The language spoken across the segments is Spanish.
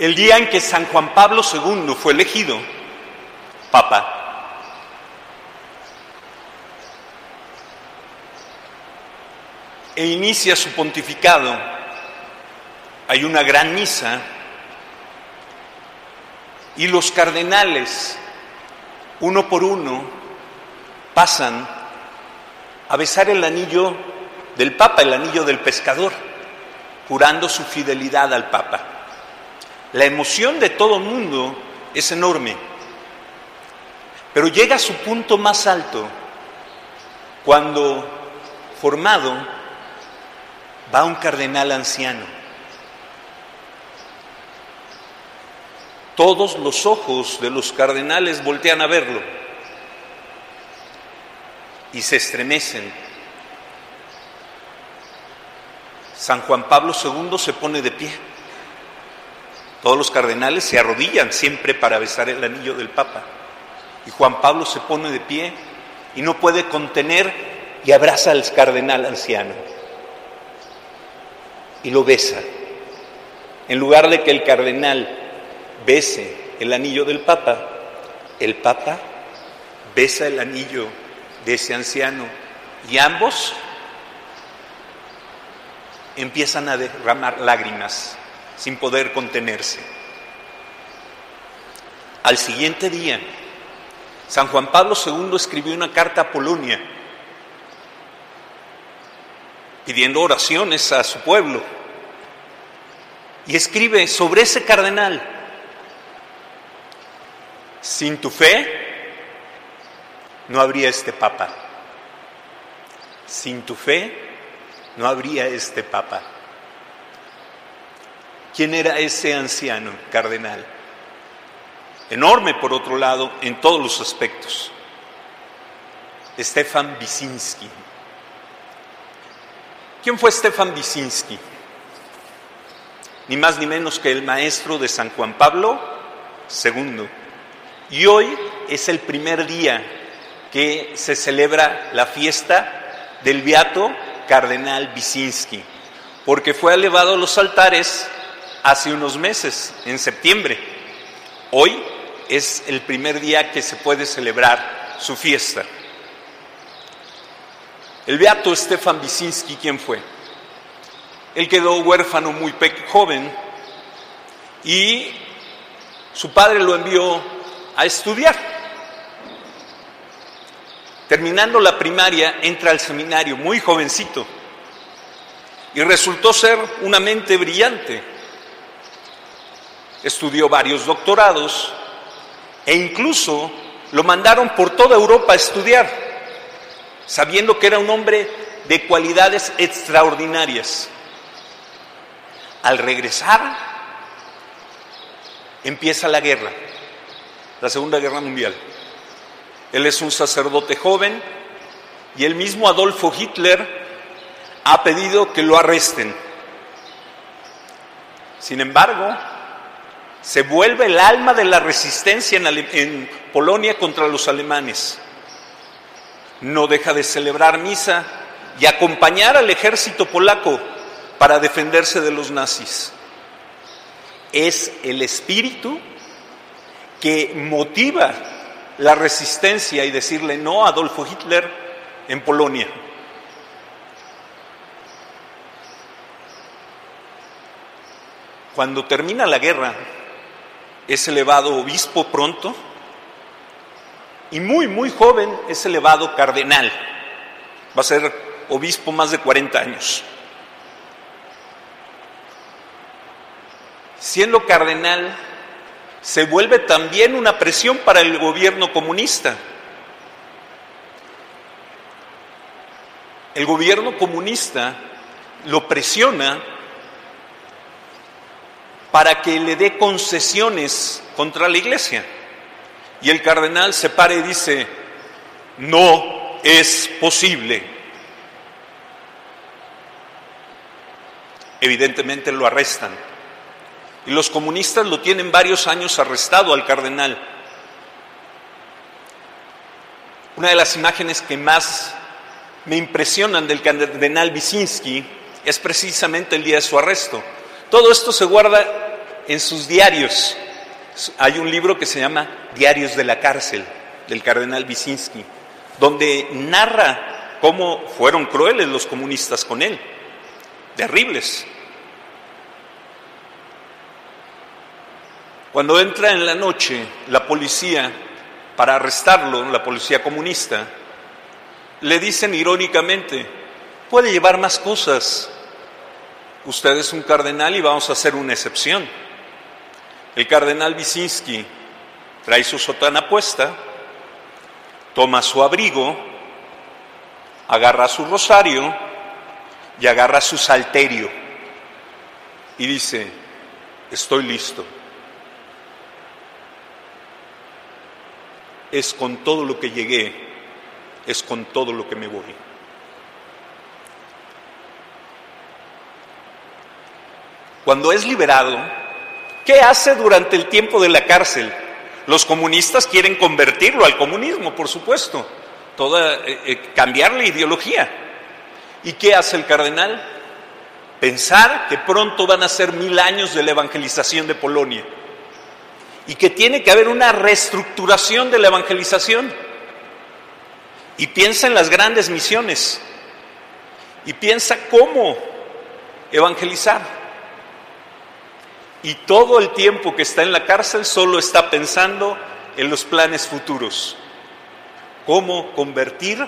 El día en que San Juan Pablo II fue elegido Papa, e inicia su pontificado, hay una gran misa. Y los cardenales, uno por uno, pasan a besar el anillo del Papa, el anillo del pescador, jurando su fidelidad al Papa. La emoción de todo el mundo es enorme, pero llega a su punto más alto cuando, formado, va un cardenal anciano. Todos los ojos de los cardenales voltean a verlo y se estremecen. San Juan Pablo II se pone de pie. Todos los cardenales se arrodillan siempre para besar el anillo del Papa. Y Juan Pablo se pone de pie y no puede contener y abraza al cardenal anciano. Y lo besa. En lugar de que el cardenal bese el anillo del Papa, el Papa besa el anillo de ese anciano y ambos empiezan a derramar lágrimas sin poder contenerse. Al siguiente día, San Juan Pablo II escribió una carta a Polonia pidiendo oraciones a su pueblo y escribe sobre ese cardenal, sin tu fe no habría este papa, sin tu fe no habría este papa. ¿Quién era ese anciano cardenal? Enorme, por otro lado, en todos los aspectos. Stefan Wyszynski. ¿Quién fue Stefan Wyszynski? Ni más ni menos que el maestro de San Juan Pablo II. Y hoy es el primer día que se celebra la fiesta del Beato Cardenal Wyszynski, porque fue elevado a los altares hace unos meses, en septiembre. Hoy es el primer día que se puede celebrar su fiesta. El beato Stefan Wyszynski, ¿quién fue? Él quedó huérfano muy joven y su padre lo envió a estudiar. Terminando la primaria, entra al seminario muy jovencito y resultó ser una mente brillante estudió varios doctorados e incluso lo mandaron por toda Europa a estudiar, sabiendo que era un hombre de cualidades extraordinarias. Al regresar, empieza la guerra, la Segunda Guerra Mundial. Él es un sacerdote joven y el mismo Adolfo Hitler ha pedido que lo arresten. Sin embargo, se vuelve el alma de la resistencia en, Polonia contra los alemanes. No deja de celebrar misa y acompañar al ejército polaco para defenderse de los nazis. Es el espíritu que motiva la resistencia y decirle no a Adolfo Hitler en Polonia. Cuando termina la guerra, es elevado obispo pronto y muy, muy joven es elevado cardenal. Va a ser obispo más de 40 años. Siendo cardenal, se vuelve también una presión para el gobierno comunista. el gobierno comunista lo presiona para que le dé concesiones contra la iglesia. Y el cardenal se para y dice, no es posible. Evidentemente lo arrestan. Y los comunistas lo tienen varios años arrestado al cardenal. Una de las imágenes que más me impresionan del cardenal Wyszynski es precisamente el día de su arresto. Todo esto se guarda en sus diarios. Hay un libro que se llama Diarios de la cárcel, del cardenal Wyszynski, donde narra cómo fueron crueles los comunistas con él, terribles. Cuando entra en la noche la policía para arrestarlo, la policía comunista, le dicen irónicamente, puede llevar más cosas, usted es un cardenal y vamos a hacer una excepción. El cardenal Wyszynski trae su sotana puesta, toma su abrigo, agarra su rosario y agarra su salterio y dice, estoy listo. Es con todo lo que llegué, es con todo lo que me voy. Cuando es liberado, ¿qué hace durante el tiempo de la cárcel? Los comunistas quieren convertirlo al comunismo, por supuesto, toda, eh, eh, cambiar la ideología. ¿Y qué hace el cardenal? Pensar que pronto van a ser mil años de la evangelización de Polonia y que tiene que haber una reestructuración de la evangelización. Y piensa en las grandes misiones y piensa cómo evangelizar. Y todo el tiempo que está en la cárcel solo está pensando en los planes futuros. Cómo convertir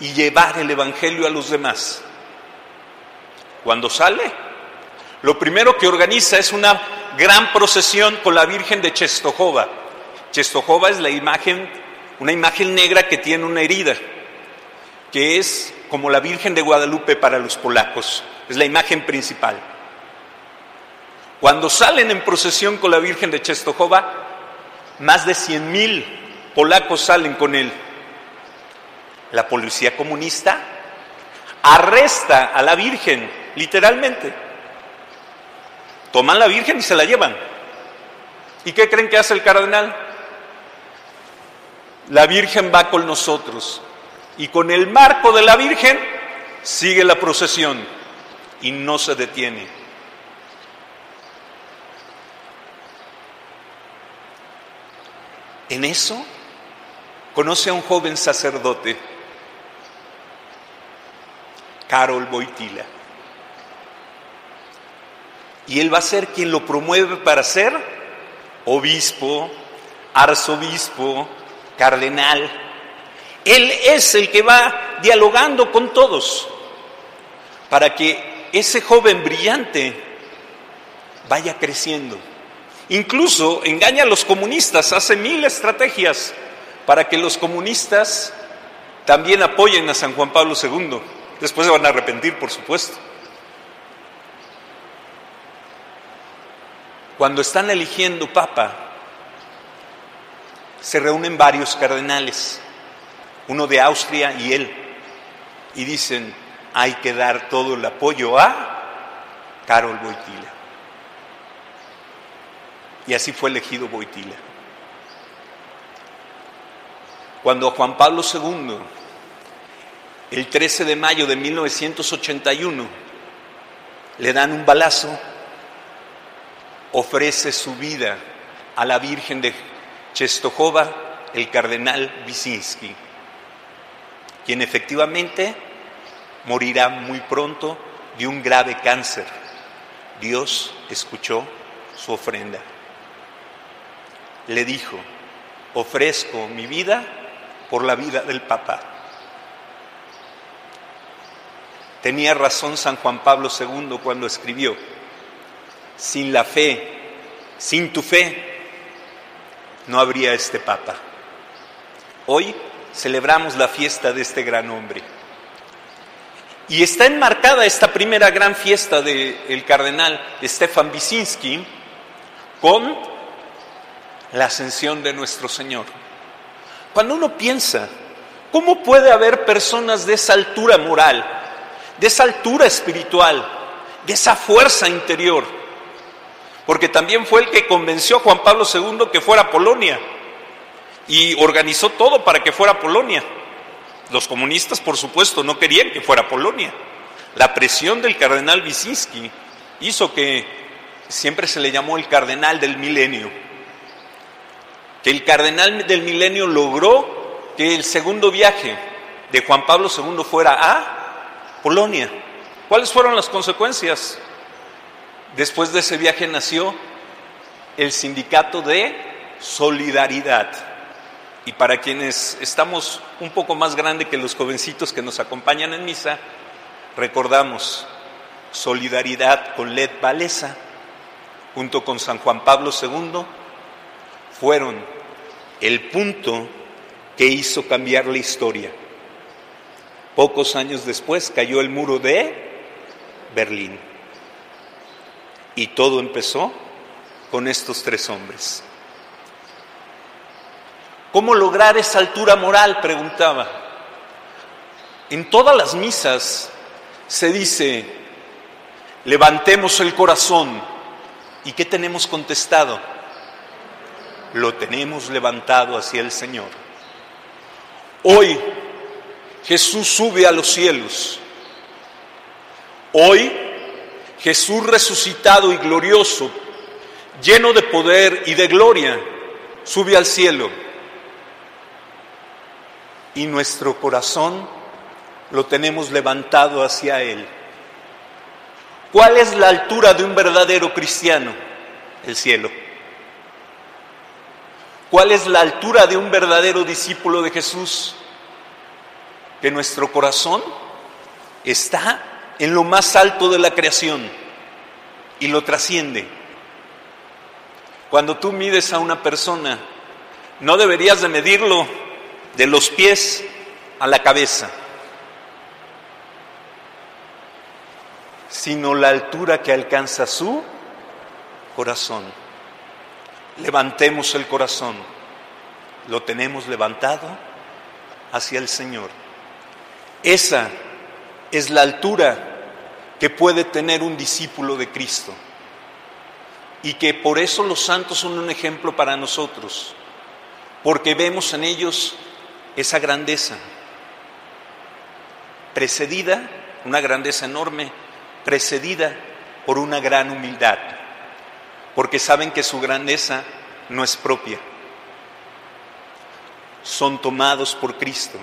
y llevar el Evangelio a los demás. Cuando sale, lo primero que organiza es una gran procesión con la Virgen de Czestochowa. Czestochowa es la imagen, una imagen negra que tiene una herida, que es como la Virgen de Guadalupe para los polacos. Es la imagen principal. Cuando salen en procesión con la Virgen de Czestochowa, más de 100 mil polacos salen con él. La policía comunista arresta a la Virgen, literalmente. Toman la Virgen y se la llevan. ¿Y qué creen que hace el cardenal? La Virgen va con nosotros y con el marco de la Virgen sigue la procesión y no se detiene. En eso conoce a un joven sacerdote, Carol Boitila. Y él va a ser quien lo promueve para ser obispo, arzobispo, cardenal. Él es el que va dialogando con todos para que ese joven brillante vaya creciendo. Incluso engaña a los comunistas, hace mil estrategias para que los comunistas también apoyen a San Juan Pablo II. Después se van a arrepentir, por supuesto. Cuando están eligiendo papa, se reúnen varios cardenales, uno de Austria y él, y dicen, hay que dar todo el apoyo a Carol Boitila. Y así fue elegido Boitila. Cuando Juan Pablo II, el 13 de mayo de 1981, le dan un balazo, ofrece su vida a la Virgen de Czestochowa, el cardenal Wyszynski, quien efectivamente morirá muy pronto de un grave cáncer. Dios escuchó su ofrenda le dijo, ofrezco mi vida por la vida del Papa. Tenía razón San Juan Pablo II cuando escribió, sin la fe, sin tu fe, no habría este Papa. Hoy celebramos la fiesta de este gran hombre. Y está enmarcada esta primera gran fiesta del cardenal Stefan Wyszynski con la ascensión de nuestro Señor. Cuando uno piensa, ¿cómo puede haber personas de esa altura moral, de esa altura espiritual, de esa fuerza interior? Porque también fue el que convenció a Juan Pablo II que fuera Polonia y organizó todo para que fuera Polonia. Los comunistas, por supuesto, no querían que fuera Polonia. La presión del cardenal Wyszynski hizo que siempre se le llamó el cardenal del milenio. Que el cardenal del milenio logró que el segundo viaje de Juan Pablo II fuera a Polonia. ¿Cuáles fueron las consecuencias? Después de ese viaje nació el sindicato de solidaridad y para quienes estamos un poco más grande que los jovencitos que nos acompañan en misa, recordamos solidaridad con Led Valesa, junto con San Juan Pablo II, fueron el punto que hizo cambiar la historia. Pocos años después cayó el muro de Berlín. Y todo empezó con estos tres hombres. ¿Cómo lograr esa altura moral? Preguntaba. En todas las misas se dice, levantemos el corazón. ¿Y qué tenemos contestado? Lo tenemos levantado hacia el Señor. Hoy Jesús sube a los cielos. Hoy Jesús resucitado y glorioso, lleno de poder y de gloria, sube al cielo y nuestro corazón lo tenemos levantado hacia Él. ¿Cuál es la altura de un verdadero cristiano? El cielo. ¿Cuál es la altura de un verdadero discípulo de Jesús? Que nuestro corazón está en lo más alto de la creación y lo trasciende. Cuando tú mides a una persona, no deberías de medirlo de los pies a la cabeza, sino la altura que alcanza su corazón. Levantemos el corazón, lo tenemos levantado hacia el Señor. Esa es la altura que puede tener un discípulo de Cristo. Y que por eso los santos son un ejemplo para nosotros, porque vemos en ellos esa grandeza, precedida, una grandeza enorme, precedida por una gran humildad, porque saben que su grandeza no es propia. Son tomados por Cristo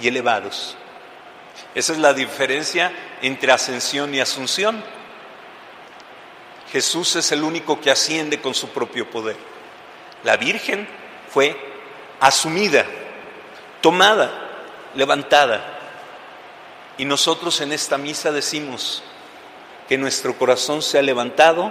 y elevados. Esa es la diferencia entre ascensión y asunción. Jesús es el único que asciende con su propio poder. La Virgen fue asumida tomada, levantada. Y nosotros en esta misa decimos que nuestro corazón sea levantado,